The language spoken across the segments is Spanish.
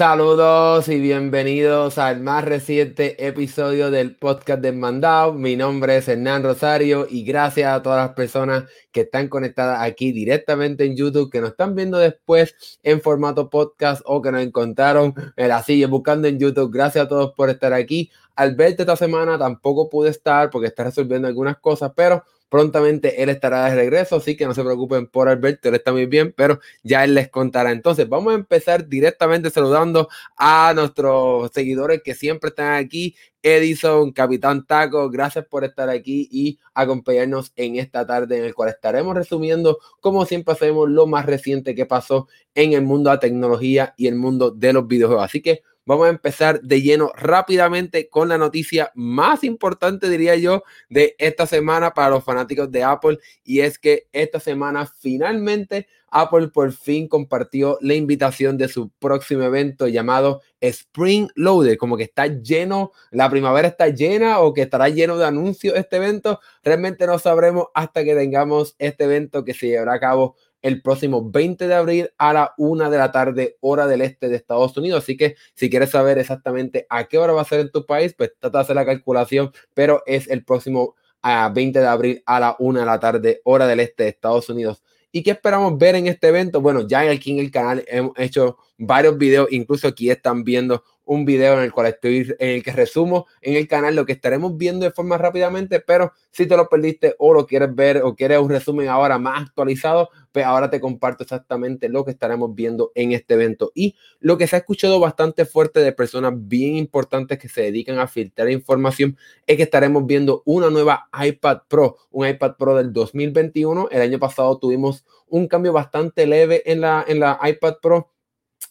Saludos y bienvenidos al más reciente episodio del podcast de Mandao. Mi nombre es Hernán Rosario y gracias a todas las personas que están conectadas aquí directamente en YouTube, que nos están viendo después en formato podcast o que nos encontraron en la silla buscando en YouTube. Gracias a todos por estar aquí. Al verte esta semana tampoco pude estar porque está resolviendo algunas cosas, pero prontamente él estará de regreso, así que no se preocupen por Alberto, él está muy bien, pero ya él les contará. Entonces, vamos a empezar directamente saludando a nuestros seguidores que siempre están aquí. Edison, Capitán Taco, gracias por estar aquí y acompañarnos en esta tarde en el cual estaremos resumiendo, como siempre hacemos, lo más reciente que pasó en el mundo de la tecnología y el mundo de los videojuegos. Así que vamos a empezar de lleno rápidamente con la noticia más importante, diría yo, de esta semana para los fanáticos de Apple. Y es que esta semana finalmente Apple por fin compartió la invitación de su próximo evento llamado Spring Loader, como que está lleno, la primavera está llena o que estará lleno de anuncios este evento. Realmente no sabremos hasta que tengamos este evento que se llevará a cabo el próximo 20 de abril a la 1 de la tarde, hora del este de Estados Unidos. Así que si quieres saber exactamente a qué hora va a ser en tu país, pues trata de hacer la calculación, pero es el próximo a 20 de abril a la 1 de la tarde, hora del este de Estados Unidos. ¿Y qué esperamos ver en este evento? Bueno, ya aquí en el canal hemos hecho varios videos, incluso aquí están viendo un video en el cual estoy, en el que resumo en el canal lo que estaremos viendo de forma rápidamente, pero si te lo perdiste o lo quieres ver o quieres un resumen ahora más actualizado, pues ahora te comparto exactamente lo que estaremos viendo en este evento. Y lo que se ha escuchado bastante fuerte de personas bien importantes que se dedican a filtrar información es que estaremos viendo una nueva iPad Pro, un iPad Pro del 2021. El año pasado tuvimos un cambio bastante leve en la, en la iPad Pro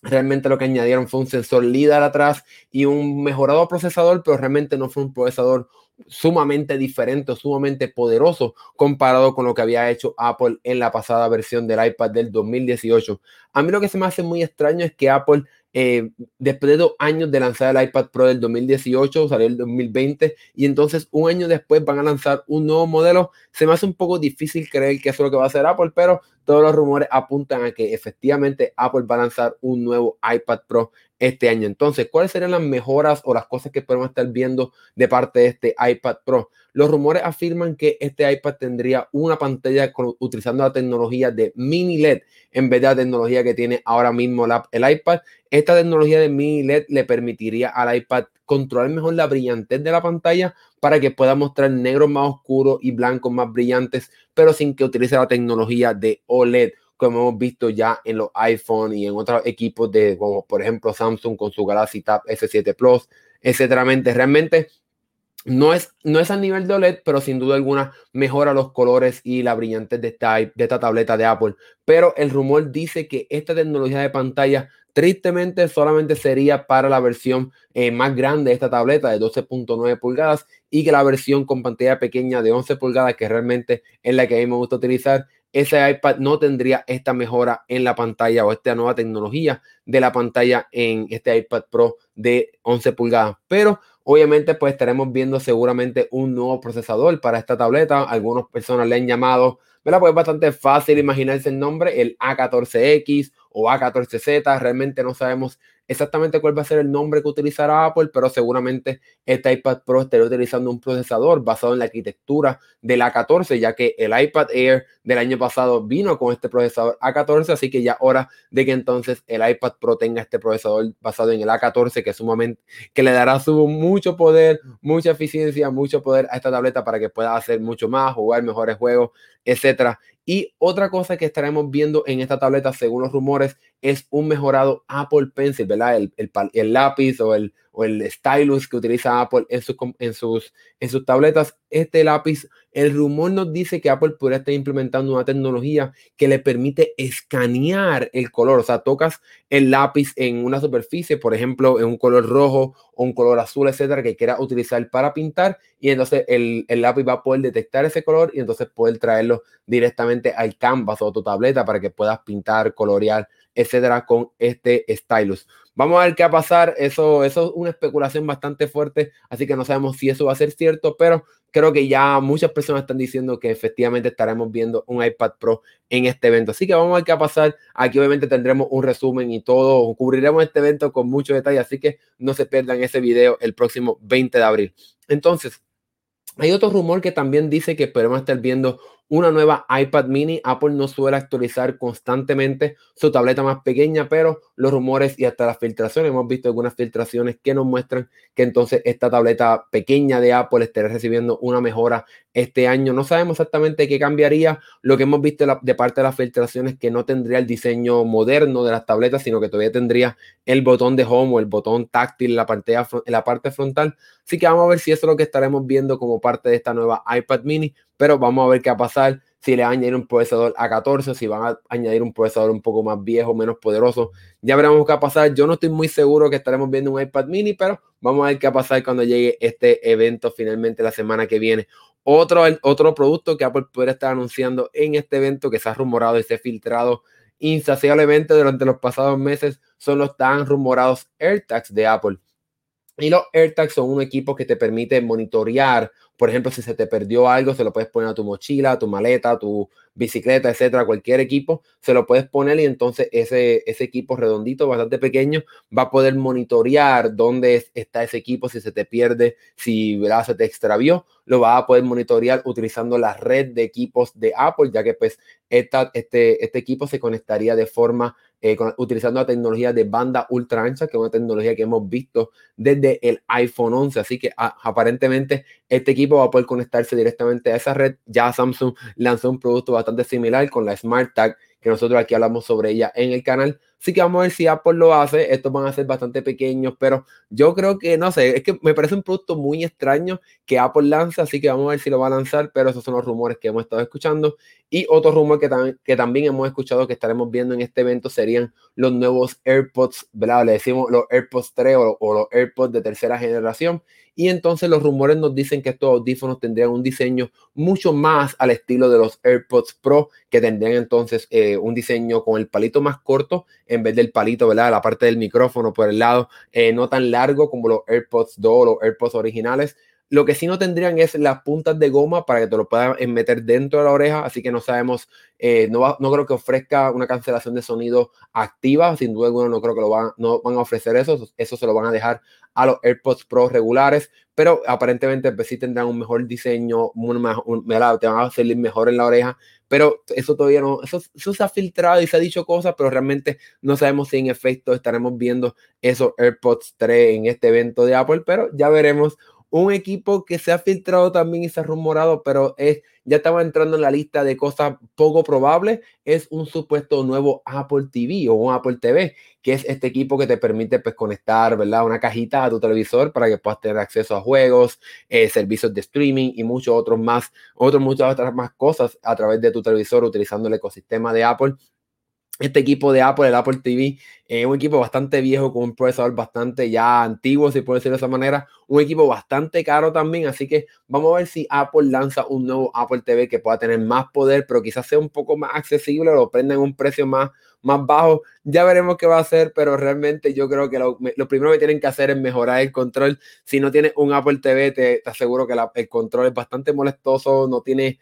Realmente lo que añadieron fue un sensor LIDAR atrás y un mejorado procesador, pero realmente no fue un procesador sumamente diferente, sumamente poderoso comparado con lo que había hecho Apple en la pasada versión del iPad del 2018. A mí lo que se me hace muy extraño es que Apple eh, después de dos años de lanzar el iPad Pro del 2018, salió el 2020, y entonces un año después van a lanzar un nuevo modelo. Se me hace un poco difícil creer que eso es lo que va a hacer Apple, pero todos los rumores apuntan a que efectivamente Apple va a lanzar un nuevo iPad Pro este año. Entonces, ¿cuáles serían las mejoras o las cosas que podemos estar viendo de parte de este iPad Pro? Los rumores afirman que este iPad tendría una pantalla utilizando la tecnología de mini LED en vez de la tecnología que tiene ahora mismo el iPad. Esta tecnología de mini LED le permitiría al iPad controlar mejor la brillantez de la pantalla para que pueda mostrar negros más oscuros y blancos más brillantes, pero sin que utilice la tecnología de OLED como hemos visto ya en los iPhone y en otros equipos de, como por ejemplo Samsung con su Galaxy Tab S7 Plus, etcétera. Realmente no es, no es a nivel de OLED, pero sin duda alguna mejora los colores y la brillantez de esta, de esta tableta de Apple. Pero el rumor dice que esta tecnología de pantalla tristemente solamente sería para la versión eh, más grande de esta tableta de 12.9 pulgadas y que la versión con pantalla pequeña de 11 pulgadas, que realmente es la que a mí me gusta utilizar, ese iPad no tendría esta mejora en la pantalla o esta nueva tecnología de la pantalla en este iPad Pro de 11 pulgadas. Pero obviamente pues estaremos viendo seguramente un nuevo procesador para esta tableta. Algunas personas le han llamado, ¿verdad? Pues es bastante fácil imaginarse el nombre, el A14X o A14Z. Realmente no sabemos exactamente cuál va a ser el nombre que utilizará Apple, pero seguramente este iPad Pro estará utilizando un procesador basado en la arquitectura del A14, ya que el iPad Air del año pasado vino con este procesador A14, así que ya hora de que entonces el iPad Pro tenga este procesador basado en el A14, que sumamente que le dará su mucho poder, mucha eficiencia, mucho poder a esta tableta para que pueda hacer mucho más, jugar mejores juegos, etcétera. Y otra cosa que estaremos viendo en esta tableta, según los rumores, es un mejorado Apple Pencil, ¿verdad? El, el, lápiz o el, o el stylus que utiliza Apple en, en, sus, en sus tabletas. Este lápiz el rumor nos dice que Apple podría estar implementando una tecnología que le permite escanear el color. O sea, tocas el lápiz en una superficie, por ejemplo, en un color rojo o un color azul, etcétera, que quieras utilizar para pintar. Y entonces el, el, lápiz va a poder detectar ese color y entonces poder traerlo directamente al canvas o a tu tableta para que puedas pintar, colorear, etcétera, con este stylus. Vamos a ver qué va a pasar. Eso, eso es una especulación bastante fuerte, así que no sabemos si eso va a ser cierto, pero creo que ya muchas personas están diciendo que efectivamente estaremos viendo un iPad Pro en este evento. Así que vamos a ver qué va a pasar. Aquí obviamente tendremos un resumen y todo. Cubriremos este evento con mucho detalle, así que no se pierdan ese video el próximo 20 de abril. Entonces, hay otro rumor que también dice que podemos estar viendo una nueva iPad mini. Apple no suele actualizar constantemente su tableta más pequeña, pero los rumores y hasta las filtraciones, hemos visto algunas filtraciones que nos muestran que entonces esta tableta pequeña de Apple estará recibiendo una mejora este año. No sabemos exactamente qué cambiaría. Lo que hemos visto de parte de las filtraciones que no tendría el diseño moderno de las tabletas, sino que todavía tendría el botón de home o el botón táctil en la, pantalla, en la parte frontal. Así que vamos a ver si eso es lo que estaremos viendo como parte de esta nueva iPad mini pero vamos a ver qué va a pasar si le van a añadir un procesador A14, si van a añadir un procesador un poco más viejo, menos poderoso. Ya veremos qué va a pasar. Yo no estoy muy seguro que estaremos viendo un iPad mini, pero vamos a ver qué va a pasar cuando llegue este evento finalmente la semana que viene. Otro, otro producto que Apple puede estar anunciando en este evento que se ha rumorado y se ha filtrado insaciablemente durante los pasados meses son los tan rumorados AirTags de Apple. Y los AirTags son un equipo que te permite monitorear por ejemplo, si se te perdió algo, se lo puedes poner a tu mochila, a tu maleta, a tu bicicleta, etcétera, cualquier equipo, se lo puedes poner y entonces ese, ese equipo redondito, bastante pequeño, va a poder monitorear dónde está ese equipo, si se te pierde, si ¿verdad? se te extravió, lo va a poder monitorear utilizando la red de equipos de Apple, ya que pues esta, este, este equipo se conectaría de forma eh, utilizando la tecnología de banda ultra ancha, que es una tecnología que hemos visto desde el iPhone 11. Así que aparentemente este equipo va a poder conectarse directamente a esa red. Ya Samsung lanzó un producto bastante similar con la Smart Tag, que nosotros aquí hablamos sobre ella en el canal. Así que vamos a ver si Apple lo hace. Estos van a ser bastante pequeños, pero yo creo que, no sé, es que me parece un producto muy extraño que Apple lanza, así que vamos a ver si lo va a lanzar, pero esos son los rumores que hemos estado escuchando. Y otro rumor que, que también hemos escuchado que estaremos viendo en este evento serían los nuevos AirPods, ¿verdad? Le decimos los AirPods 3 o, o los AirPods de tercera generación. Y entonces los rumores nos dicen que estos audífonos tendrían un diseño mucho más al estilo de los AirPods Pro, que tendrían entonces eh, un diseño con el palito más corto en vez del palito, ¿verdad? La parte del micrófono por el lado, eh, no tan largo como los AirPods 2 o los AirPods originales. Lo que sí no tendrían es las puntas de goma para que te lo puedan meter dentro de la oreja, así que no sabemos, eh, no, creo que ofrezca una cancelación de sonido activa, sin duda alguna no creo que lo van a ofrecer eso, eso se lo van a dejar a los AirPods Pro regulares, pero aparentemente pues, sí tendrán un mejor diseño, un, un, te van a salir mejor en la oreja, pero eso todavía no, eso, eso, se ha filtrado y se ha dicho cosas, pero realmente no sabemos si en efecto estaremos viendo esos AirPods 3 en este evento de Apple, pero ya veremos un equipo que se ha filtrado también y se ha rumorado, pero es, ya estaba entrando en la lista de cosas poco probables, es un supuesto nuevo Apple TV o un Apple TV, que es este equipo que te permite pues, conectar ¿verdad? una cajita a tu televisor para que puedas tener acceso a juegos, eh, servicios de streaming y muchos otros más, otros, muchas otras más cosas a través de tu televisor utilizando el ecosistema de Apple. Este equipo de Apple, el Apple TV, es un equipo bastante viejo con un procesador bastante ya antiguo, si puedo decirlo de esa manera. Un equipo bastante caro también, así que vamos a ver si Apple lanza un nuevo Apple TV que pueda tener más poder, pero quizás sea un poco más accesible, lo prenda en un precio más, más bajo. Ya veremos qué va a hacer, pero realmente yo creo que lo, primero que tienen que hacer es mejorar el control. Si no tienes un Apple TV, te, aseguro que el control es bastante molestoso, no tiene,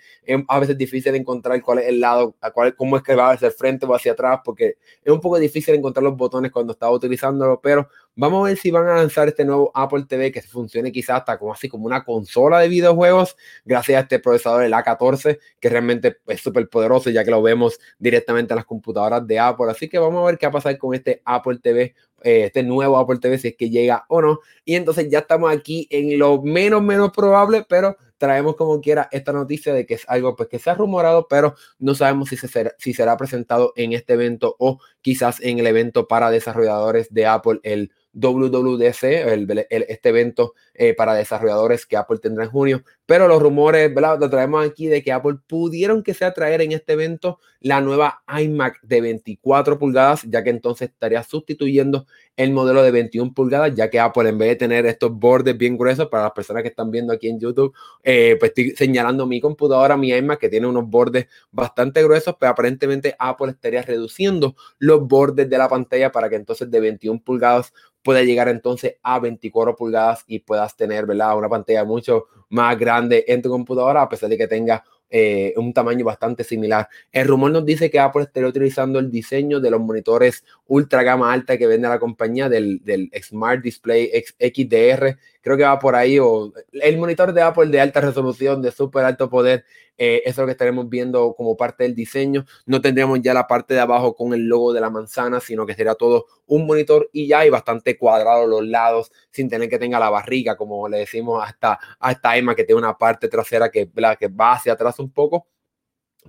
a veces difícil encontrar cuál es el lado, cuál, cómo es que va hacia el frente o hacia atrás, porque es un poco difícil encontrar los botones cuando estaba utilizándolo, pero vamos a ver si van a lanzar este nuevo Apple TV que funcione quizás hasta como así como una consola de videojuegos, gracias a este procesador, el A14, que realmente es súper poderoso, ya que lo vemos directamente en las computadoras de Apple. Así que vamos a ver qué va a pasar con este Apple TV, eh, este nuevo Apple TV, si es que llega o no. Y entonces ya estamos aquí en lo menos, menos probable, pero traemos como quiera esta noticia de que es algo pues, que se ha rumorado, pero no sabemos si, se será, si será presentado en este evento o quizás en el evento para desarrolladores de Apple, el WWDC, el, este evento eh, para desarrolladores que Apple tendrá en junio. Pero los rumores, ¿verdad? Lo traemos aquí de que Apple pudieron que sea traer en este evento la nueva iMac de 24 pulgadas, ya que entonces estaría sustituyendo el modelo de 21 pulgadas, ya que Apple en vez de tener estos bordes bien gruesos para las personas que están viendo aquí en YouTube, eh, pues estoy señalando mi computadora, mi iMac, que tiene unos bordes bastante gruesos, pero aparentemente Apple estaría reduciendo los bordes de la pantalla para que entonces de 21 pulgadas pueda llegar entonces a 24 pulgadas y puedas tener. Una pantalla mucho más grande en tu computadora, a pesar de que tenga eh, un tamaño bastante similar. El rumor nos dice que Apple estaría utilizando el diseño de los monitores ultra gama alta que vende la compañía del, del Smart Display XDR. Creo que va por ahí, o el monitor de Apple de alta resolución, de súper alto poder. Eh, eso es lo que estaremos viendo como parte del diseño. No tendríamos ya la parte de abajo con el logo de la manzana, sino que será todo un monitor y ya hay bastante cuadrado los lados, sin tener que tenga la barriga, como le decimos hasta, hasta Emma, que tiene una parte trasera que, que va hacia atrás un poco.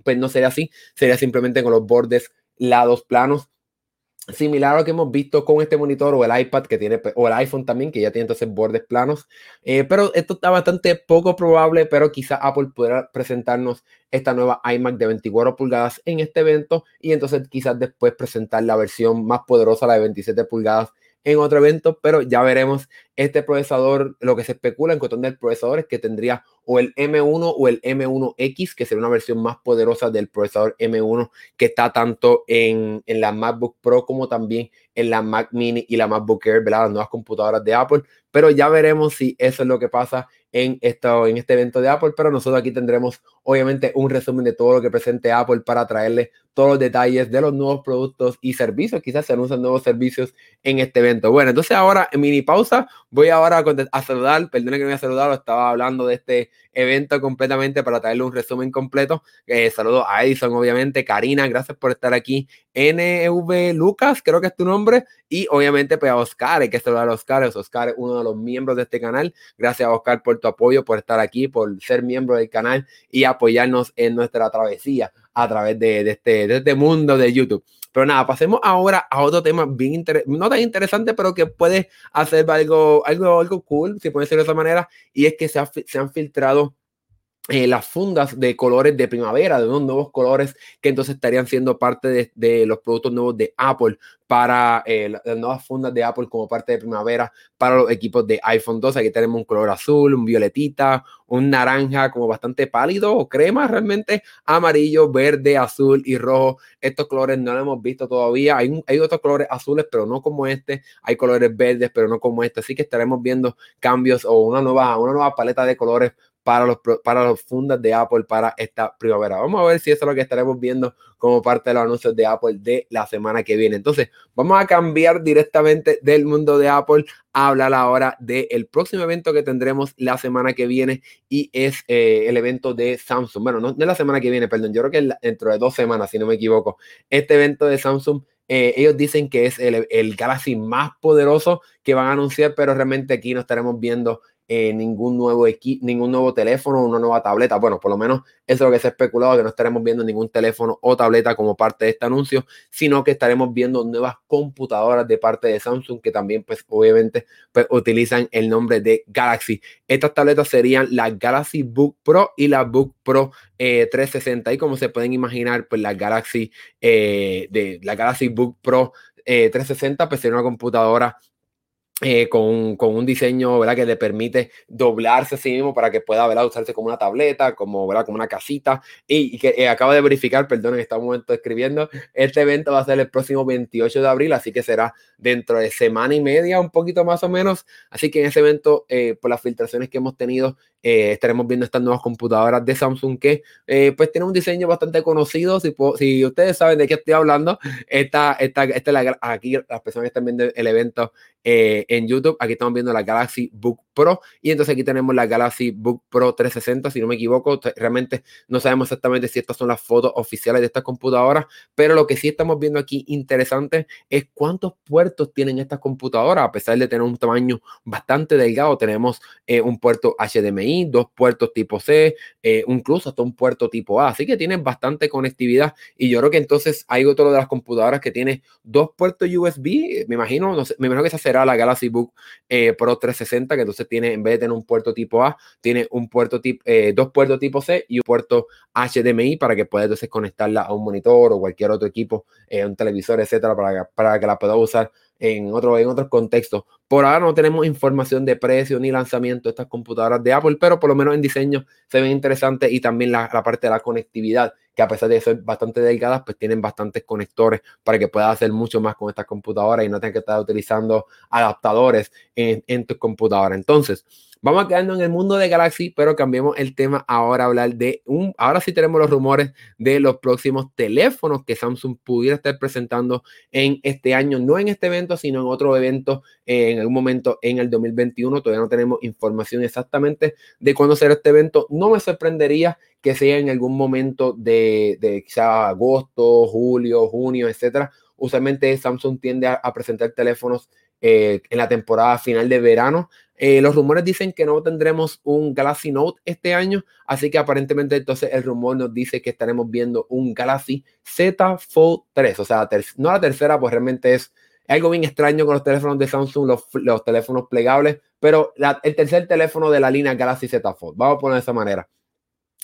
Pues no sería así, sería simplemente con los bordes lados planos similar a lo que hemos visto con este monitor o el iPad que tiene, o el iPhone también, que ya tiene entonces bordes planos. Eh, pero esto está bastante poco probable, pero quizá Apple pueda presentarnos esta nueva iMac de 24 pulgadas en este evento y entonces quizás después presentar la versión más poderosa, la de 27 pulgadas en otro evento, pero ya veremos este procesador, lo que se especula en cuestión del procesador es que tendría o el M1 o el M1X, que sería una versión más poderosa del procesador M1 que está tanto en, en la MacBook Pro como también en la Mac Mini y la MacBook Air, ¿verdad? las nuevas computadoras de Apple, pero ya veremos si eso es lo que pasa en, esto, en este evento de Apple, pero nosotros aquí tendremos obviamente un resumen de todo lo que presente Apple para traerle todos los detalles de los nuevos productos y servicios, quizás se anuncian nuevos servicios en este evento. Bueno, entonces ahora en mini pausa voy ahora a, saludar, perdón que no voy a saludar, estaba hablando de este evento completamente para traerle un resumen completo. Eh, saludo a Edison, obviamente, Karina, gracias por estar aquí. NV Lucas, creo que es tu nombre, y obviamente pues a Oscar, hay que saludar a Oscar, Oscar es uno de los miembros de este canal. Gracias a Oscar por tu apoyo, por estar aquí, por ser miembro del canal y apoyarnos en nuestra travesía a través de, este, de este mundo de YouTube. Pero nada, pasemos ahora a otro tema bien no tan interesante, pero que puede hacer algo, algo, algo cool, si puede ser de esa manera, y es que se, se han filtrado eh, las fundas de colores de primavera, de unos nuevos colores que entonces estarían siendo parte de, los productos nuevos de Apple para eh, las nuevas fundas de Apple como parte de primavera para los equipos de iPhone 12. Aquí tenemos un color azul, un violetita, un naranja como bastante pálido o crema realmente, amarillo, verde, azul y rojo. Estos colores no los hemos visto todavía. Hay, hay otros colores azules, pero no como este. Hay colores verdes, pero no como este. Así que estaremos viendo cambios o una nueva, una nueva paleta de colores para los, para los fundas de Apple para esta primavera. Vamos a ver si eso es lo que estaremos viendo como parte de los anuncios de Apple de la semana que viene. Entonces, vamos a cambiar directamente del mundo de Apple a hablar ahora del próximo evento que tendremos la semana que viene y es eh, el evento de Samsung. Bueno, no, es la semana que viene, perdón, yo creo que dentro de dos semanas, si no me equivoco. Este evento de Samsung eh, ellos dicen que es el, el, Galaxy más poderoso que van a anunciar, pero realmente aquí no estaremos viendo eh, ningún nuevo equipo, ningún nuevo teléfono, una nueva tableta. Bueno, por lo menos eso es lo que se ha especulado, que no estaremos viendo ningún teléfono o tableta como parte de este anuncio, sino que estaremos viendo nuevas computadoras de parte de Samsung que también, pues, obviamente, pues, utilizan el nombre de Galaxy. Estas tabletas serían la Galaxy Book Pro y la Book Pro 360. Eh, y como se pueden imaginar, pues la Galaxy, eh, de, la Galaxy Book Pro 360, pues sería una computadora eh, con, con, un diseño ¿verdad? que le permite doblarse a sí mismo para que pueda ¿verdad? usarse como una tableta, como, ¿verdad? como una casita. Y, que eh, acabo de verificar, perdón, en este momento escribiendo, este evento va a ser el próximo 28 de abril, así que será dentro de semana y media, un poquito más o menos. Así que en ese evento, eh, por las filtraciones que hemos tenido, eh, estaremos viendo estas nuevas computadoras de Samsung que eh, pues tiene un diseño bastante conocido. Si, si ustedes saben de qué estoy hablando, esta, esta, esta la, aquí las personas que están viendo el evento eh, en YouTube, aquí estamos viendo la Galaxy Book Pro. Y entonces aquí tenemos la Galaxy Book Pro 360, si no me equivoco, realmente no sabemos exactamente si estas son las fotos oficiales de estas computadoras, pero lo que sí estamos viendo aquí interesante es cuántos puertos tienen estas computadoras, a pesar de tener un tamaño bastante delgado, tenemos un puerto HDMI dos puertos tipo C, eh, incluso hasta un puerto tipo A. Así que tienen bastante conectividad y yo creo que entonces hay otro de las computadoras que tiene dos puertos USB. Me imagino, no sé, me imagino que esa será la Galaxy Book eh, Pro 360, que entonces tiene, en vez de tener un puerto tipo A, tiene un puerto tipo, eh, dos puertos tipo C y un puerto HDMI para que pueda entonces conectarla a un monitor o cualquier otro equipo, un televisor, etcétera, para, para que la pueda usar en, otro, en otros contextos. Por ahora no tenemos información de precio ni lanzamiento de estas computadoras de Apple, pero por lo menos en diseño se ven interesantes y también la, parte de la conectividad, que a pesar de ser bastante delgadas, pues tienen bastantes conectores para que puedas hacer mucho más con estas computadoras y no tengas que estar utilizando adaptadores en, en tus computadoras. Entonces, Vamos a quedarnos en el mundo de Galaxy, pero cambiemos el tema ahora a hablar de un. Ahora sí tenemos los rumores de los próximos teléfonos que Samsung pudiera estar presentando en este año, no en este evento, sino en otro evento eh, en algún momento en el 2021. Todavía no tenemos información exactamente de cuándo será este evento. No me sorprendería que sea en algún momento de, de quizá agosto, julio, junio, etcétera. Usualmente Samsung tiende a, presentar teléfonos eh, en la temporada final de verano. Eh, los rumores dicen que no tendremos un Galaxy Note este año, así que aparentemente entonces el rumor nos dice que estaremos viendo un Galaxy Z Fold 3, o sea, no la tercera, pues realmente es algo bien extraño con los teléfonos de Samsung, los, teléfonos plegables, pero el tercer teléfono de la línea Galaxy Z Fold, vamos a poner de esa manera.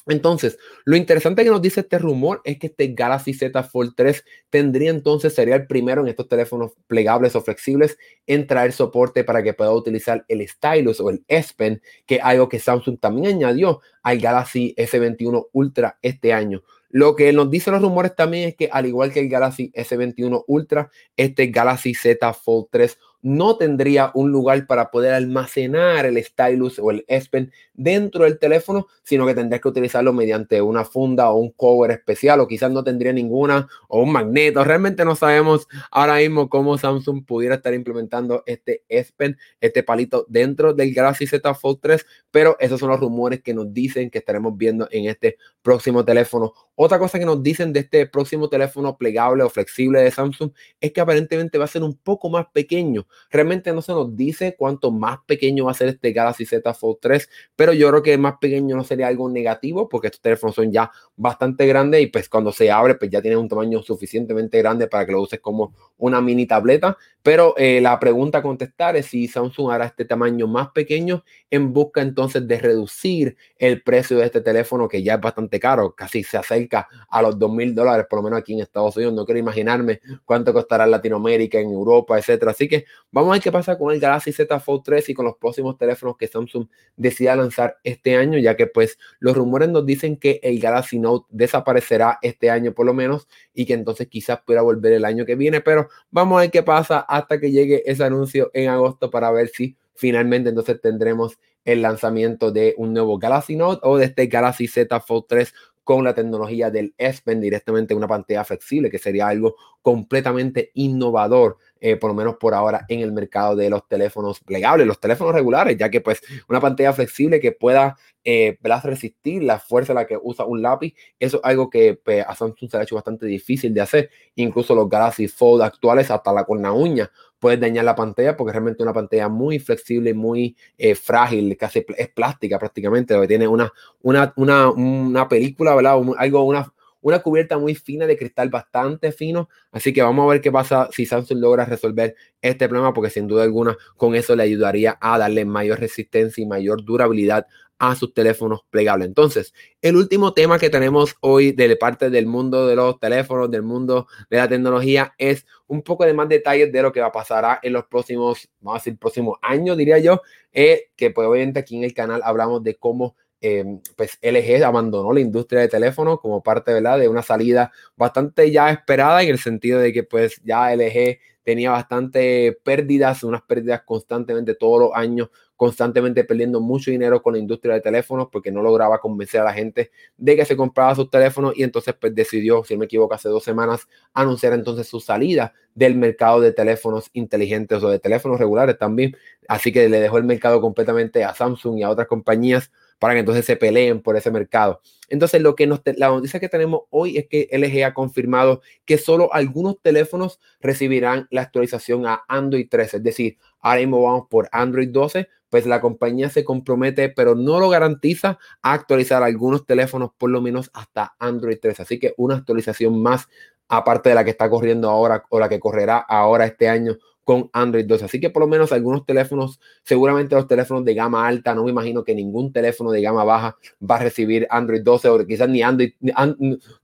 Entonces, lo interesante que nos dice este rumor es que este Galaxy Z Fold 3 tendría entonces, sería el primero en estos teléfonos plegables o flexibles en traer soporte para que pueda utilizar el stylus o el S Pen, que algo que Samsung también añadió al Galaxy S21 Ultra este año. Lo que nos dicen los rumores también es que al igual que el Galaxy S21 Ultra, este Galaxy Z Fold 3 no tendría un lugar para poder almacenar el stylus o el S Pen dentro del teléfono, sino que tendrías que utilizarlo mediante una funda o un cover especial o quizás no tendría ninguna o un magneto. Realmente no sabemos ahora mismo cómo Samsung pudiera estar implementando este S Pen, este palito dentro del Galaxy Z Fold 3, pero esos son los rumores que nos dicen que estaremos viendo en este próximo teléfono. Otra cosa que nos dicen de este próximo teléfono plegable o flexible de Samsung es que aparentemente va a ser un poco más pequeño. Realmente no se nos dice cuánto más pequeño va a ser este Galaxy Z Fold 3, pero yo creo que más pequeño no sería algo negativo porque estos teléfonos son ya bastante grandes y pues cuando se abre pues ya tiene un tamaño suficientemente grande para que lo uses como una mini tableta. Pero eh, la pregunta a contestar es si Samsung hará este tamaño más pequeño en busca entonces de reducir el precio de este teléfono que ya es bastante caro, casi se acerca a los dos mil dólares, por lo menos aquí en Estados Unidos. No quiero imaginarme cuánto costará en Latinoamérica, en Europa, etcétera. Así que vamos a ver qué pasa con el Galaxy Z Fold 3 y con los próximos teléfonos que Samsung decida lanzar este año, ya que pues los rumores nos dicen que el Galaxy Note desaparecerá este año por lo menos y que entonces quizás pueda volver el año que viene, pero vamos a ver qué pasa hasta que llegue ese anuncio en agosto para ver si finalmente entonces tendremos el lanzamiento de un nuevo Galaxy Note o de este Galaxy Z Fold 3 con la tecnología del S Pen directamente en una pantalla flexible, que sería algo completamente innovador, eh, por lo menos por ahora, en el mercado de los teléfonos plegables, los teléfonos regulares, ya que pues una pantalla flexible que pueda eh, resistir la fuerza a la que usa un lápiz, eso es algo que pues, a Samsung se ha hecho bastante difícil de hacer. Incluso los Galaxy Fold actuales, hasta la con la uña, puede dañar la pantalla porque realmente una pantalla muy flexible, muy eh, frágil, casi es plástica prácticamente, tiene una, una, una, una película, ¿verdad? algo, una, una cubierta muy fina de cristal bastante fino. Así que vamos a ver qué pasa si Samsung logra resolver este problema, porque sin duda alguna con eso le ayudaría a darle mayor resistencia y mayor durabilidad a sus teléfonos plegables. Entonces, el último tema que tenemos hoy de parte del mundo de los teléfonos, del mundo de la tecnología, es un poco de más detalles de lo que va a pasar en los próximos, vamos a decir, próximos años, diría yo, eh, que pues obviamente aquí en el canal hablamos de cómo em, pues LG abandonó la industria de teléfonos como parte de una salida bastante ya esperada en el sentido de que pues ya LG tenía bastante pérdidas, unas pérdidas constantemente todos los años constantemente perdiendo mucho dinero con la industria de teléfonos porque no lograba convencer a la gente de que se compraba sus teléfonos y entonces pues decidió, si no me equivoco, hace dos semanas anunciar entonces su salida del mercado de teléfonos inteligentes o de teléfonos regulares también. Así que le dejó el mercado completamente a Samsung y a otras compañías para que entonces se peleen por ese mercado. Entonces, lo que nos la noticia que tenemos hoy es que LG ha confirmado que solo algunos teléfonos recibirán la actualización a Android 13, es decir, ahora mismo vamos por Android 12, pues la compañía se compromete, pero no lo garantiza a actualizar algunos teléfonos por lo menos hasta Android 13. Así que una actualización más aparte de la que está corriendo ahora o la que correrá ahora este año con Android 12. Así que por lo menos algunos teléfonos, seguramente los teléfonos de gama alta, no me imagino que ningún teléfono de gama baja va a recibir Android 12 o quizás ni Android,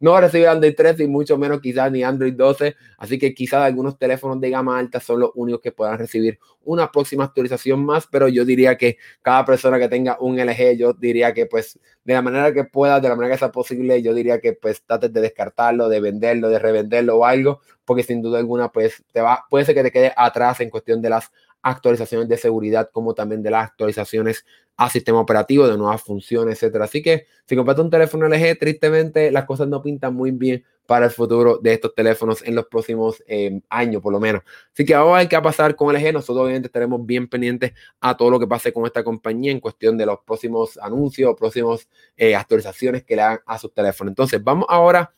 no va a recibir Android 13 y mucho menos quizás ni Android 12. Así que quizás algunos teléfonos de gama alta son los únicos que puedan recibir una próxima actualización más, pero yo diría que cada persona que tenga un LG, yo diría que pues de la manera que pueda, de la manera que sea posible, yo diría que pues trates de descartarlo, de venderlo, de revenderlo o algo, porque sin duda alguna pues te va, puede ser que te quede atrás en cuestión de las actualizaciones de seguridad, como también de las actualizaciones a sistema operativo, de nuevas funciones, etcétera. Así que si compraste un teléfono LG, tristemente las cosas no pintan muy bien para el futuro de estos teléfonos en los próximos eh, años, por lo menos. Así que ahora hay que pasar con LG. Nosotros obviamente estaremos bien pendientes a todo lo que pase con esta compañía en cuestión de los próximos anuncios, próximos eh, actualizaciones que le hagan a sus teléfonos. Entonces, vamos ahora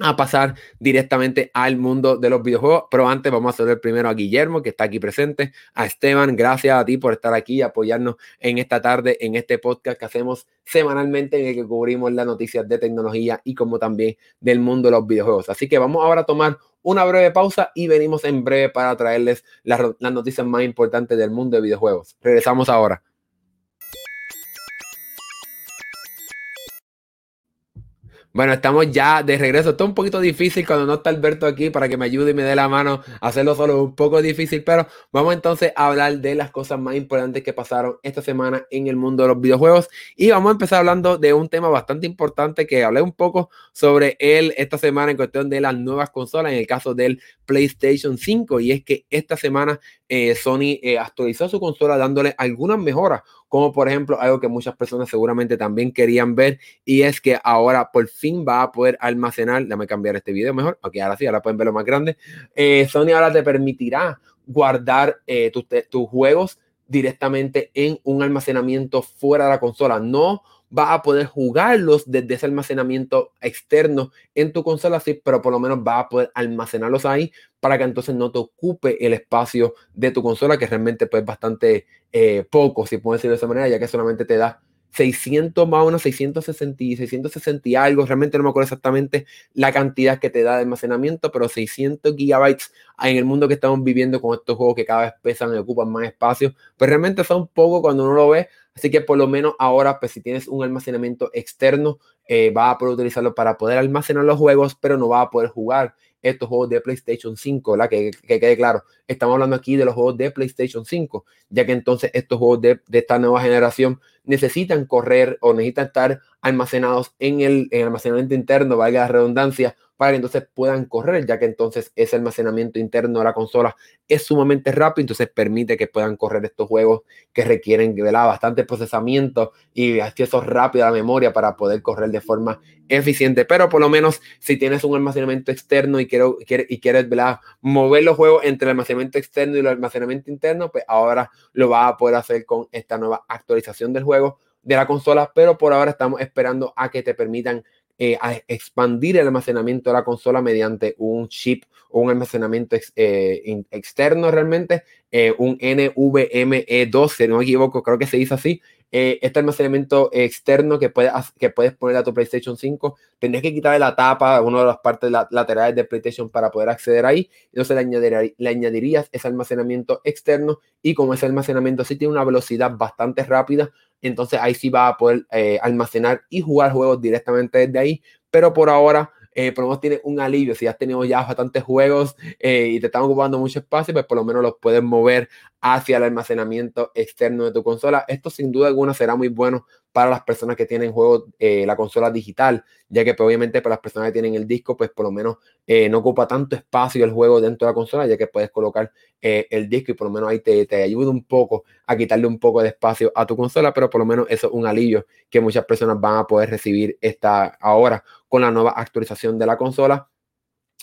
a pasar directamente al mundo de los videojuegos. Pero antes vamos a saludar primero a Guillermo, que está aquí presente, a Esteban, gracias a ti por estar aquí y apoyarnos en esta tarde, en este podcast que hacemos semanalmente en el que cubrimos las noticias de tecnología y como también del mundo de los videojuegos. Así que vamos ahora a tomar una breve pausa y venimos en breve para traerles las, las noticias más importantes del mundo de videojuegos. Regresamos ahora. Bueno, estamos ya de regreso. Está un poquito difícil cuando no está Alberto aquí para que me ayude y me dé la mano hacerlo solo. Un poco difícil, pero vamos entonces a hablar de las cosas más importantes que pasaron esta semana en el mundo de los videojuegos. Y vamos a empezar hablando de un tema bastante importante que hablé un poco sobre él esta semana en cuestión de las nuevas consolas, en el caso del PlayStation 5. Y es que esta semana eh, Sony eh, actualizó su consola dándole algunas mejoras como por ejemplo algo que muchas personas seguramente también querían ver y es que ahora por fin va a poder almacenar, déjame cambiar este video mejor, ok, ahora sí, ahora pueden verlo más grande, eh, Sony ahora te permitirá guardar eh, tus, tus juegos directamente en un almacenamiento fuera de la consola, no va a poder jugarlos desde ese almacenamiento externo en tu consola, sí, pero por lo menos va a poder almacenarlos ahí para que entonces no te ocupe el espacio de tu consola, que realmente pues bastante eh, poco, si puedo decirlo de esa manera, ya que solamente te da 600 más o menos 660 y 660 y algo, realmente no me acuerdo exactamente la cantidad que te da de almacenamiento, pero 600 gigabytes en el mundo que estamos viviendo con estos juegos que cada vez pesan y ocupan más espacio, pues realmente son poco cuando uno lo ve, así que por lo menos ahora, pues si tienes un almacenamiento externo, eh, va a poder utilizarlo para poder almacenar los juegos, pero no va a poder jugar estos juegos de PlayStation 5, la Que, que, quede claro, estamos hablando aquí de los juegos de PlayStation 5, ya que entonces estos juegos de, de esta nueva generación necesitan correr o necesitan estar almacenados en el, en almacenamiento interno, valga la redundancia, para que entonces puedan correr, ya que entonces ese almacenamiento interno de la consola es sumamente rápido, entonces permite que puedan correr estos juegos que requieren bastante procesamiento y acceso rápido a la memoria para poder correr de forma eficiente. Pero por lo menos si tienes un almacenamiento externo y, quiero, y quieres mover los juegos entre el almacenamiento externo y el almacenamiento interno, pues ahora lo vas a poder hacer con esta nueva actualización del juego de la consola, pero por ahora estamos esperando a que te permitan eh, a expandir el almacenamiento de la consola mediante un chip o un almacenamiento eh, externo realmente, eh, un NVMe2, si no me equivoco, creo que se dice así. este almacenamiento externo que puedes, que puedes poner a tu PlayStation 5, tendrías que quitarle la tapa, una de las partes laterales de PlayStation para poder acceder ahí. Entonces le, le añadirías ese almacenamiento externo y como ese almacenamiento sí tiene una velocidad bastante rápida, entonces ahí sí va a poder eh, almacenar y jugar juegos directamente desde ahí. Pero por ahora, eh, por lo menos tiene un alivio. Si has tenido ya bastantes juegos eh, y te están ocupando mucho espacio, pues por lo menos los puedes mover hacia el almacenamiento externo de tu consola. Esto sin duda alguna será muy bueno para las personas que tienen juegos, eh, la consola digital, ya que pues, obviamente para las personas que tienen el disco, pues por lo menos eh, no ocupa tanto espacio el juego dentro de la consola, ya que puedes colocar eh, el disco y por lo menos ahí te, te ayuda un poco a quitarle un poco de espacio a tu consola, pero por lo menos eso es un alivio que muchas personas van a poder recibir esta ahora con la nueva actualización de la consola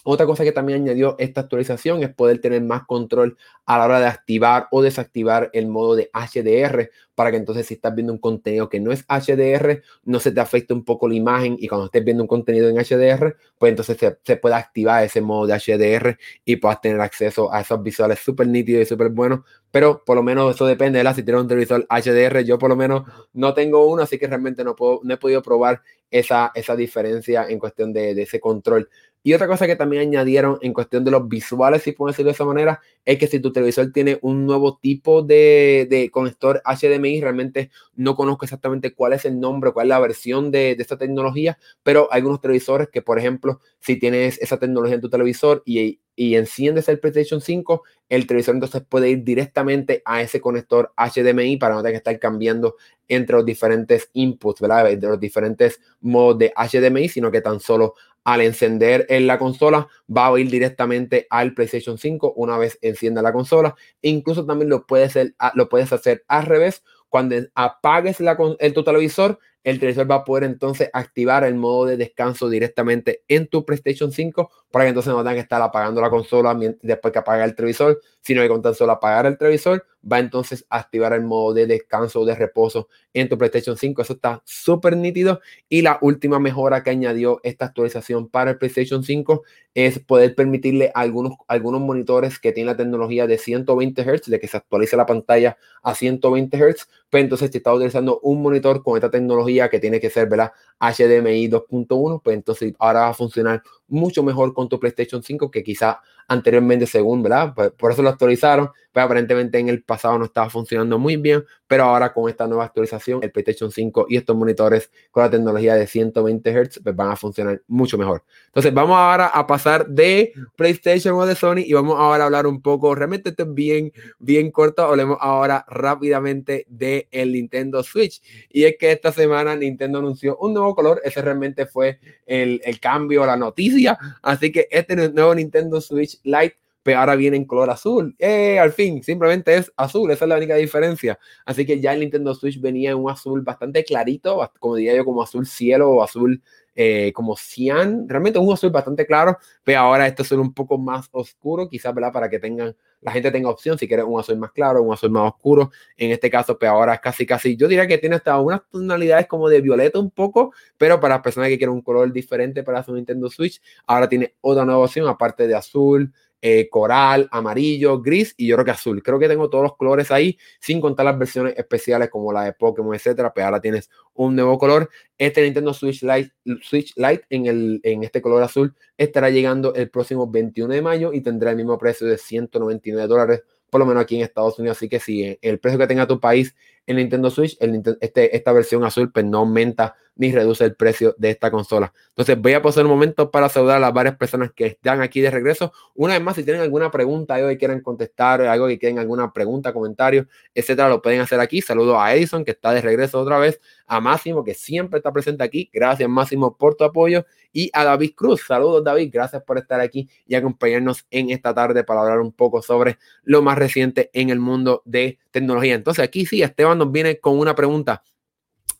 otra cosa que también añadió esta actualización es poder tener más control a la hora de activar o desactivar el modo de HDR para que entonces si estás viendo un contenido que no es HDR, no se te afecte un poco la imagen y cuando estés viendo un contenido en HDR, pues entonces se, se puede activar ese modo de HDR y puedas tener acceso a esos visuales súper nítidos y súper buenos. Pero por lo menos eso depende de la si tienes un televisor HDR. Yo por lo menos no tengo uno, así que realmente no, puedo, no he podido probar esa, esa diferencia en cuestión de ese control Y otra cosa que también añadieron en cuestión de los visuales, si puedo decirlo de esa manera, es que si tu televisor tiene un nuevo tipo de, de conector HDMI, realmente no conozco exactamente cuál es el nombre, cuál es la versión de, esta tecnología, pero hay algunos televisores que, por ejemplo, si tienes esa tecnología en tu televisor y, y enciendes el PlayStation 5, el televisor entonces puede ir directamente a ese conector HDMI para no tener que estar cambiando entre los diferentes inputs, ¿verdad? De los diferentes modos de HDMI, sino que tan solo al encender en la consola va a ir directamente al PlayStation 5 una vez encienda la consola. incluso también lo puedes, hacer, lo puedes hacer al revés. Cuando apagues la, el, tu televisor, el televisor va a poder entonces activar el modo de descanso directamente en tu PlayStation 5 para que entonces no tengan que estar apagando la consola después que apaga el televisor, sino que con tan solo apagar el televisor va entonces a activar el modo de descanso o de reposo en tu PlayStation 5. Eso está súper nítido. Y la última mejora que añadió esta actualización para el PlayStation 5 es poder permitirle a algunos, algunos monitores que tienen la tecnología de 120 Hz, de que se actualice la pantalla a 120 Hz. Entonces, si estás utilizando un monitor con esta tecnología que tiene que ser, ¿verdad? HDMI 2.1, pues entonces ahora va a funcionar mucho mejor con tu PlayStation 5 que quizá anteriormente según, ¿verdad? Pues por eso lo actualizaron, pero aparentemente en el pasado no estaba funcionando muy bien, pero ahora con esta nueva actualización, el PlayStation 5 y estos monitores con la tecnología de 120 Hz pues van a funcionar mucho mejor. Entonces vamos ahora a pasar de PlayStation o de Sony y vamos ahora a hablar un poco, realmente esto es bien, bien corto, hablemos ahora rápidamente de el Nintendo Switch. Y es que esta semana Nintendo anunció un nuevo color, ese realmente fue el, el cambio, la noticia, así que este nuevo Nintendo Switch Lite pero ahora viene en color azul. Eh, al fin, simplemente es azul, esa es la única diferencia. Así que ya el Nintendo Switch venía en un azul bastante clarito, como diría yo, como azul cielo o azul eh, como cian. Realmente un azul bastante claro, pero ahora este azul un poco más oscuro, quizás, ¿verdad? Para que tengan, la gente tenga opción si quiere un azul más claro, un azul más oscuro. En este caso, pero ahora es casi, casi, yo diría que tiene hasta unas tonalidades como de violeta un poco, pero para las personas que quieren un color diferente para su Nintendo Switch, ahora tiene otra nueva opción, aparte de azul, eh, coral, amarillo, gris y yo creo que azul. Creo que tengo todos los colores ahí, sin contar las versiones especiales como la de Pokémon, etcétera. Pero ahora tienes un nuevo color. Este Nintendo Switch Lite, Switch Lite en, el, en este color azul estará llegando el próximo 21 de mayo y tendrá el mismo precio de 199 dólares, por lo menos aquí en Estados Unidos. Así que si el precio que tenga tu país en Nintendo Switch, este, esta versión azul pues no aumenta ni reduce el precio de esta consola. Entonces voy a pasar un momento para saludar a las varias personas que están aquí de regreso. Una vez más, si tienen alguna pregunta, algo que quieran contestar, algo que quieren alguna pregunta, comentario, etcétera, lo pueden hacer aquí. Saludo a Edison, que está de regreso otra vez, a Máximo, que siempre está presente aquí. Gracias, Máximo, por tu apoyo. Y a David Cruz. Saludos, David. Gracias por estar aquí y acompañarnos en esta tarde para hablar un poco sobre lo más reciente en el mundo de tecnología. Entonces, aquí sí, Esteban nos viene con una pregunta.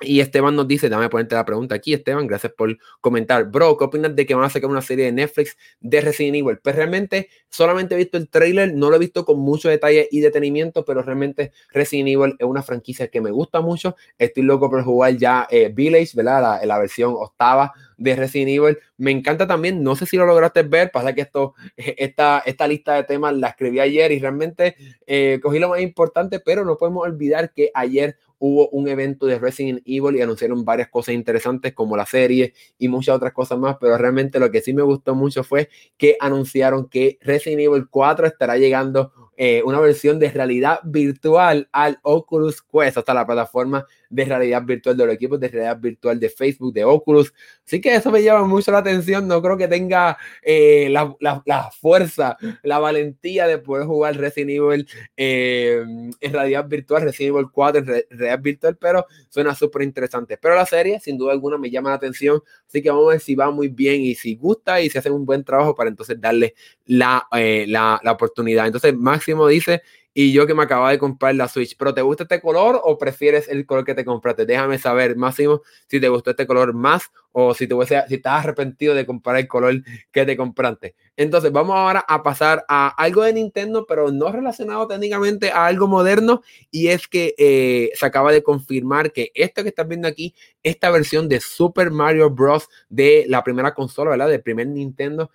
Y Esteban nos dice, dame ponerte la pregunta aquí, Esteban, gracias por comentar. Bro, ¿qué opinas de que van a sacar una serie de Netflix de Resident Evil? Pues realmente solamente he visto el trailer, no lo he visto con mucho detalle y detenimiento, pero realmente Resident Evil es una franquicia que me gusta mucho. Estoy loco por jugar ya eh, Village, ¿verdad? La, la, versión octava de Resident Evil. Me encanta también, no sé si lo lograste ver, pasa que esto, esta, esta lista de temas la escribí ayer y realmente eh, cogí lo más importante, pero no podemos olvidar que ayer hubo un evento de Resident Evil y anunciaron varias cosas interesantes como la serie y muchas otras cosas más, pero realmente lo que sí me gustó mucho fue que anunciaron que Resident Evil 4 estará llegando eh, una versión de realidad virtual al Oculus Quest, hasta la plataforma de realidad virtual de los equipos de realidad virtual de Facebook, de Oculus. Así que eso me llama mucho la atención. No creo que tenga eh, la, la, fuerza, la valentía de poder jugar Resident Evil eh, en realidad virtual, Resident Evil 4 en realidad virtual, pero suena súper interesante. Pero la serie, sin duda alguna, me llama la atención. Así que vamos a ver si va muy bien y si gusta y si hacen un buen trabajo para entonces darle la, la, la oportunidad. Entonces, Max dice, y yo que me acababa de comprar la Switch, pero ¿te gusta este color o prefieres el color que te compraste? Déjame saber, Máximo, si te gustó este color más o si, te, si estás arrepentido de comprar el color que te compraste. Entonces, vamos ahora a pasar a algo de Nintendo, pero no relacionado técnicamente a algo moderno, y es que eh, se acaba de confirmar que esto que estás viendo aquí, esta versión de Super Mario Bros. de la primera consola, ¿verdad? Del primer Nintendo,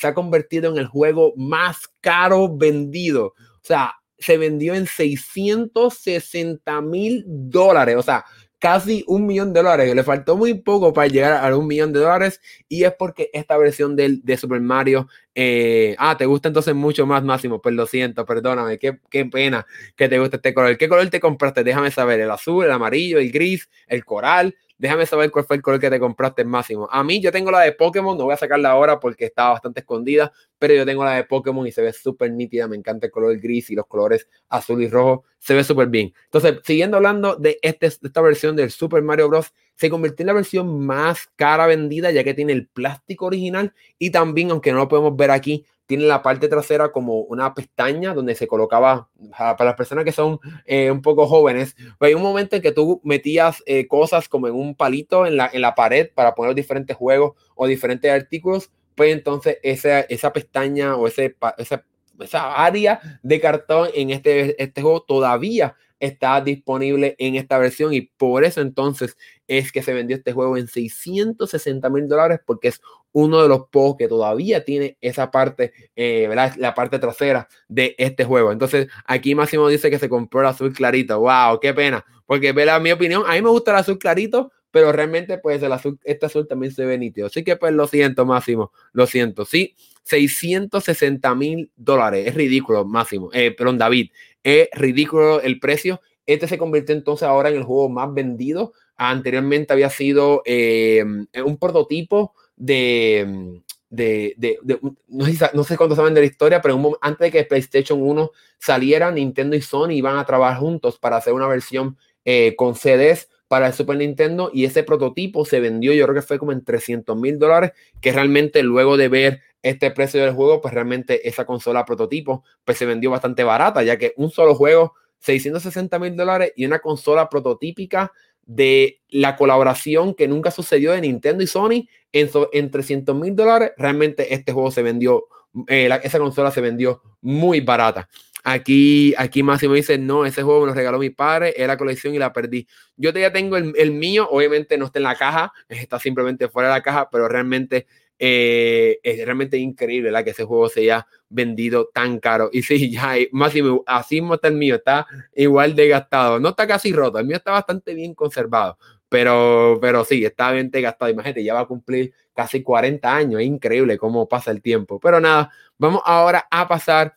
se ha convertido en el juego más caro vendido. O sea, se vendió en 660 mil dólares. O sea, casi un millón de dólares. Le faltó muy poco para llegar a un millón de dólares y es porque esta versión de, de Super Mario, eh, ah, te gusta entonces mucho más Máximo, pues lo siento, perdóname, qué, qué pena que te guste este color. ¿Qué color te compraste? Déjame saber, el azul, el amarillo, el gris, el coral. Déjame saber cuál fue el color que te compraste máximo. A mí yo tengo la de Pokémon, no voy a sacarla ahora porque está bastante escondida, pero yo tengo la de Pokémon y se ve súper nítida. Me encanta el color gris y los colores azul y rojo. Se ve súper bien. Entonces, siguiendo hablando de, este, de esta versión del Super Mario Bros., se convirtió en la versión más cara vendida ya que tiene el plástico original y también, aunque no lo podemos ver aquí, tiene la parte trasera como una pestaña donde se colocaba, para las personas que son eh, un poco jóvenes, pues hay un momento en que tú metías eh, cosas como en un palito en la, en la pared para poner diferentes juegos o diferentes artículos, pues entonces esa, esa pestaña o ese, esa, esa área de cartón en este, este juego todavía está disponible en esta versión y por eso entonces es que se vendió este juego en 660 mil dólares porque es uno de los pocos que todavía tiene esa parte, eh, la parte trasera de este juego. Entonces aquí Máximo dice que se compró el azul clarito. ¡Wow! ¡Qué pena! Porque, ¿verdad? mi opinión, a mí me gusta el azul clarito, pero realmente pues el azul, este azul también se ve nítido. Así que pues lo siento, Máximo, lo siento. Sí, 660 mil dólares, es ridículo, Máximo. Eh, perdón, David, es ridículo el precio. Este se convirtió entonces ahora en el juego más vendido. Anteriormente había sido eh, un prototipo de, de, de, no, sé, no, sé, cuánto saben de la historia, pero antes de que PlayStation 1 saliera, Nintendo y Sony iban a trabajar juntos para hacer una versión eh, con CDs para el Super Nintendo y ese prototipo se vendió, yo creo que fue como en 300 mil dólares, que realmente luego de ver este precio del juego, pues realmente esa consola prototipo, pues se vendió bastante barata, ya que un solo juego, 660 mil dólares y una consola prototípica de la colaboración que nunca sucedió de Nintendo y Sony en, en 300 mil dólares, realmente este juego se vendió, eh, esa consola se vendió muy barata. Aquí, aquí Máximo dice, no, ese juego me lo regaló mi padre, era colección y la perdí. Yo ya tengo el, el, mío, obviamente no está en la caja, está simplemente fuera de la caja, pero realmente eh, es realmente increíble ¿verdad? que ese juego se haya vendido tan caro. Y sí, ya, Máximo, así está el mío, está igual de gastado. No está casi roto, el mío está bastante bien conservado, pero, pero sí, está bien gastado. Imagínate, ya va a cumplir casi 40 años, es increíble cómo pasa el tiempo. Pero nada, vamos ahora a pasar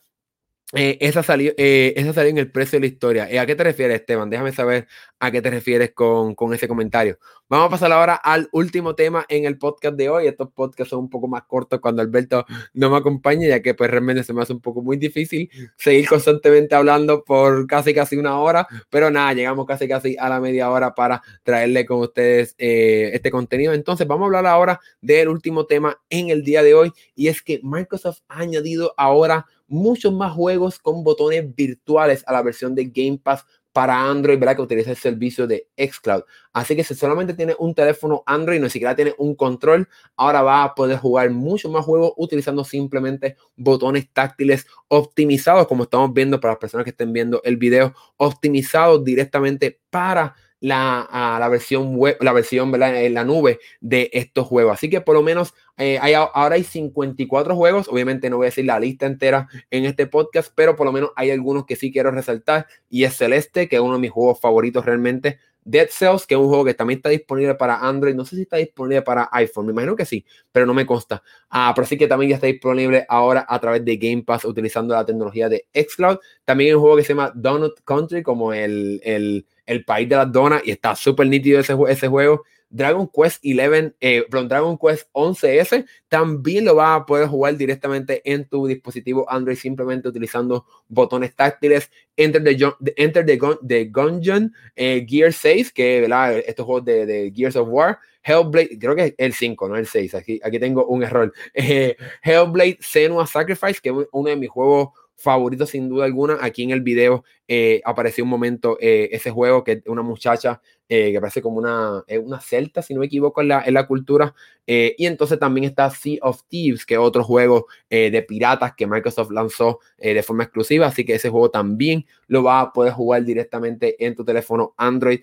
eh, esa, salió, eh, esa salió en el precio de la historia. Eh, ¿A qué te refieres, Esteban? Déjame saber a qué te refieres con, con, ese comentario. Vamos a pasar ahora al último tema en el podcast de hoy. Estos podcasts son un poco más cortos cuando Alberto no me acompaña, ya que pues realmente se me hace un poco muy difícil seguir constantemente hablando por casi casi una hora, pero nada, llegamos casi casi a la media hora para traerle con ustedes este contenido. Entonces vamos a hablar ahora del último tema en el día de hoy y es que Microsoft ha añadido ahora muchos más juegos con botones virtuales a la versión de Game Pass para Android, ¿verdad? Que utiliza el servicio de Xcloud. Así que si solamente tiene un teléfono Android, no siquiera tiene un control, ahora va a poder jugar muchos más juegos utilizando simplemente botones táctiles optimizados, como estamos viendo para las personas que estén viendo el video, optimizados directamente para la, la versión web, la versión en la nube de estos juegos. Así que por lo menos eh, hay, ahora hay 54 juegos. Obviamente no voy a decir la lista entera en este podcast, pero por lo menos hay algunos que sí quiero resaltar. Y es Celeste, que es uno de mis juegos favoritos realmente. Dead Cells, que es un juego que también está disponible para Android. No sé si está disponible para iPhone, me imagino que sí, pero no me consta. Ah, pero sí que también ya está disponible ahora a través de Game Pass utilizando la tecnología de Xcloud. También hay un juego que se llama Donut Country, como el, el el país de las donas y está súper nítido ese, ese juego. Dragon Quest 11, eh, Dragon Quest 11S también lo vas a poder jugar directamente en tu dispositivo Android simplemente utilizando botones táctiles. Enter the, Enter the, the Gungeon, eh, Gear 6, que ¿verdad? estos juegos de, de, Gears of War. Hellblade, creo que es el 5, no el 6. Aquí, aquí tengo un error. Eh, Hellblade Senua Sacrifice, que es uno de mis juegos favorito sin duda alguna. Aquí en el video eh, apareció un momento eh, ese juego que una muchacha eh, que parece como una, una celta, si no me equivoco, en la, en la cultura. y entonces también está Sea of Thieves, que es otro juego de piratas que Microsoft lanzó de forma exclusiva. Así que ese juego también lo vas a poder jugar directamente en tu teléfono Android.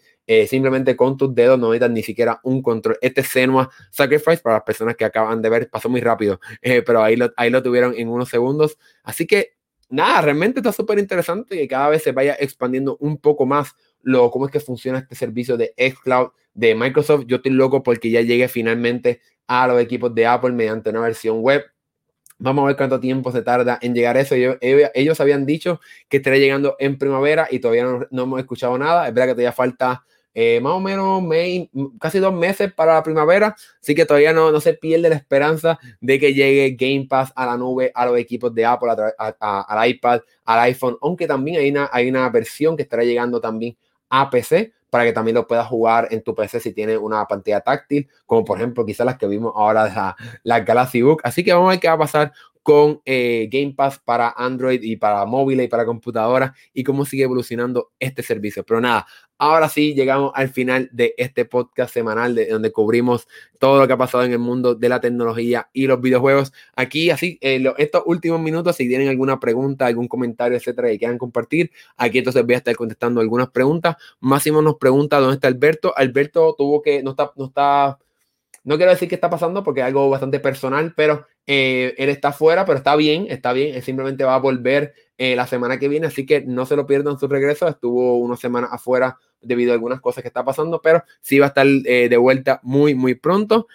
simplemente con tus dedos, no necesitas ni siquiera un control. Este Senua Sacrifice, para las personas que acaban de ver, pasó muy rápido, pero ahí lo, ahí lo tuvieron en unos segundos. Así que nada, realmente está súper interesante que cada vez se vaya expandiendo un poco más lo, cómo es que funciona este servicio de xCloud de Microsoft. Yo estoy loco porque ya llegue finalmente a los equipos de Apple mediante una versión web. Vamos a ver cuánto tiempo se tarda en llegar a eso. Ellos, habían dicho que estaría llegando en primavera y todavía no, hemos escuchado nada. Es verdad que todavía falta eh, más o menos casi dos meses para la primavera, así que todavía no, no se pierde la esperanza de que llegue Game Pass a la nube, a los equipos de Apple, al iPad, al iPhone, aunque también hay una, hay una versión que estará llegando también a PC para que también lo puedas jugar en tu PC si tiene una pantalla táctil, como por ejemplo quizás las que vimos ahora de la, la Galaxy Book. Así que vamos a ver qué va a pasar con eh, Game Pass para Android y para móviles y para computadoras y cómo sigue evolucionando este servicio. Pero nada, ahora sí llegamos al final de este podcast semanal de donde cubrimos todo lo que ha pasado en el mundo de la tecnología y los videojuegos. Aquí, así, en estos últimos minutos, si tienen alguna pregunta, algún comentario, etcétera, que quieran compartir, aquí entonces voy a estar contestando algunas preguntas. Máximo nos pregunta dónde está Alberto. Alberto tuvo que, no está, no está no quiero decir qué está pasando porque es algo bastante personal, pero eh, él está fuera, pero está bien, está bien. Él simplemente va a volver eh, la semana que viene, así que no se lo pierdan su regreso. Estuvo una semana afuera debido a algunas cosas que está pasando, pero sí va a estar eh, de vuelta muy, muy pronto.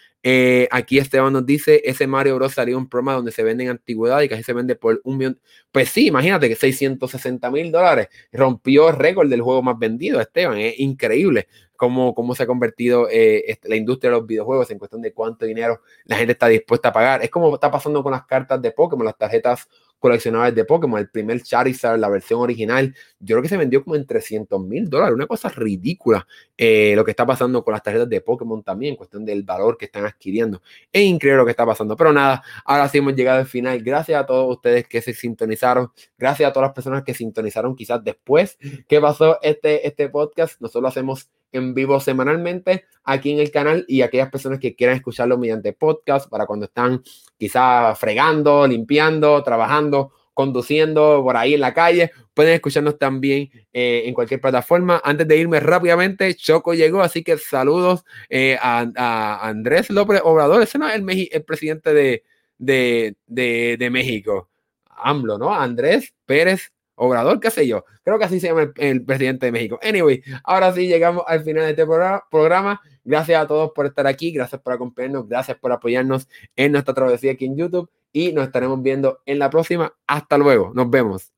aquí Esteban nos dice, ese Mario Bros salió un programa donde se venden antigüedades y casi se vende por un millón. Pues sí, imagínate que 660 mil dólares rompió el récord del juego más vendido, Esteban, es increíble cómo, cómo se ha convertido eh, este, la industria de los videojuegos en cuestión de cuánto dinero la gente está dispuesta a pagar. Es como está pasando con las cartas de Pokémon, las tarjetas coleccionables de Pokémon, el primer Charizard, la versión original, yo creo que se vendió como en 300 mil dólares, una cosa ridícula eh, lo que está pasando con las tarjetas de Pokémon también, en cuestión del valor que están adquiriendo. Es increíble lo que está pasando, pero nada, ahora sí hemos llegado al final. Gracias a todos ustedes que se sintonizaron, gracias a todas las personas que sintonizaron quizás después que pasó este, este podcast. Nosotros lo hacemos en vivo semanalmente aquí en el canal y aquellas personas que quieran escucharlo mediante podcast para cuando están quizás fregando, limpiando, trabajando, conduciendo por ahí en la calle, pueden escucharnos también eh, en cualquier plataforma. Antes de irme rápidamente, Choco llegó, así que saludos eh, a, Andrés López Obrador, ese no es el, el presidente de, de, de, México. AMLO, ¿no? Andrés Pérez Obrador, qué sé yo. Creo que así se llama el, presidente de México. Anyway, ahora sí llegamos al final de este programa. Gracias a todos por estar aquí, gracias por acompañarnos, gracias por apoyarnos en nuestra travesía aquí en YouTube y nos estaremos viendo en la próxima. Hasta luego, nos vemos.